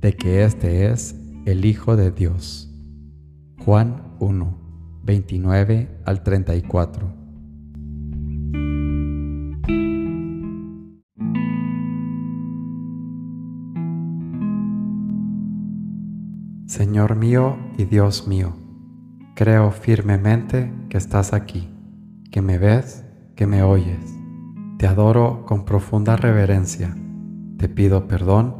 de que este es el Hijo de Dios. Juan 1, 29 al 34. Señor mío y Dios mío, creo firmemente que estás aquí, que me ves, que me oyes. Te adoro con profunda reverencia. Te pido perdón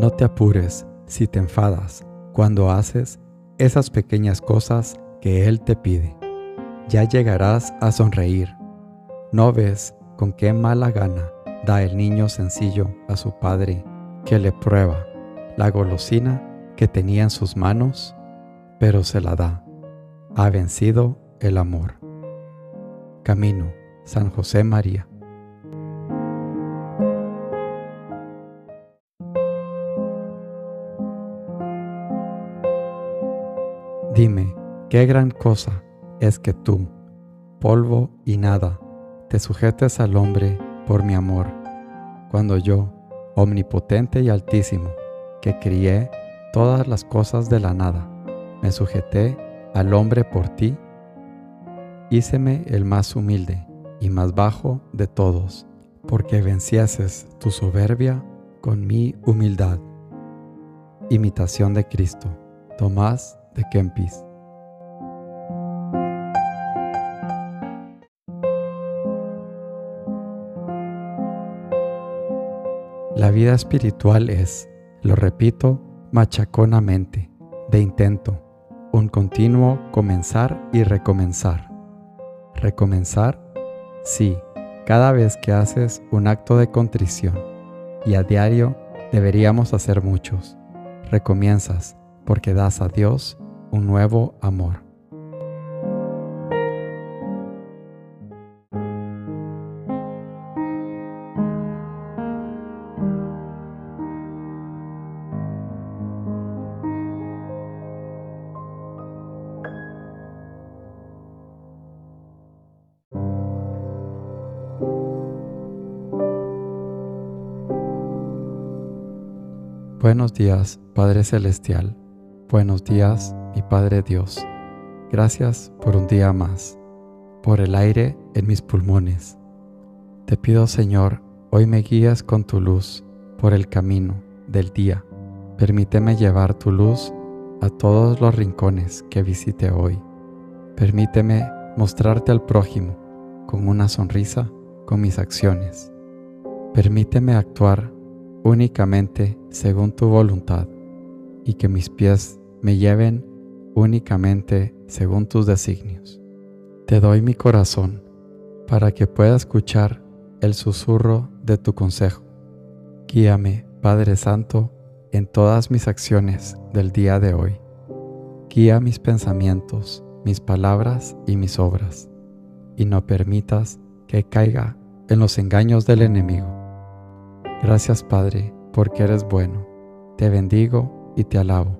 No te apures si te enfadas cuando haces esas pequeñas cosas que Él te pide. Ya llegarás a sonreír. ¿No ves con qué mala gana da el niño sencillo a su padre que le prueba la golosina que tenía en sus manos, pero se la da? Ha vencido el amor. Camino, San José María. Dime, qué gran cosa es que tú, polvo y nada, te sujetes al hombre por mi amor, cuando yo, omnipotente y altísimo, que crié todas las cosas de la nada, me sujeté al hombre por ti, híceme el más humilde y más bajo de todos, porque vencieses tu soberbia con mi humildad. Imitación de Cristo. Tomás de Kempis. La vida espiritual es, lo repito, machaconamente, de intento, un continuo comenzar y recomenzar. Recomenzar, sí, cada vez que haces un acto de contrición, y a diario deberíamos hacer muchos. Recomienzas porque das a Dios un nuevo amor. Buenos días, Padre Celestial. Buenos días, mi Padre Dios. Gracias por un día más, por el aire en mis pulmones. Te pido, Señor, hoy me guías con tu luz por el camino del día. Permíteme llevar tu luz a todos los rincones que visite hoy. Permíteme mostrarte al prójimo con una sonrisa con mis acciones. Permíteme actuar únicamente según tu voluntad y que mis pies me lleven únicamente según tus designios. Te doy mi corazón para que pueda escuchar el susurro de tu consejo. Guíame, Padre Santo, en todas mis acciones del día de hoy. Guía mis pensamientos mis palabras y mis obras, y no permitas que caiga en los engaños del enemigo. Gracias Padre, porque eres bueno. Te bendigo y te alabo.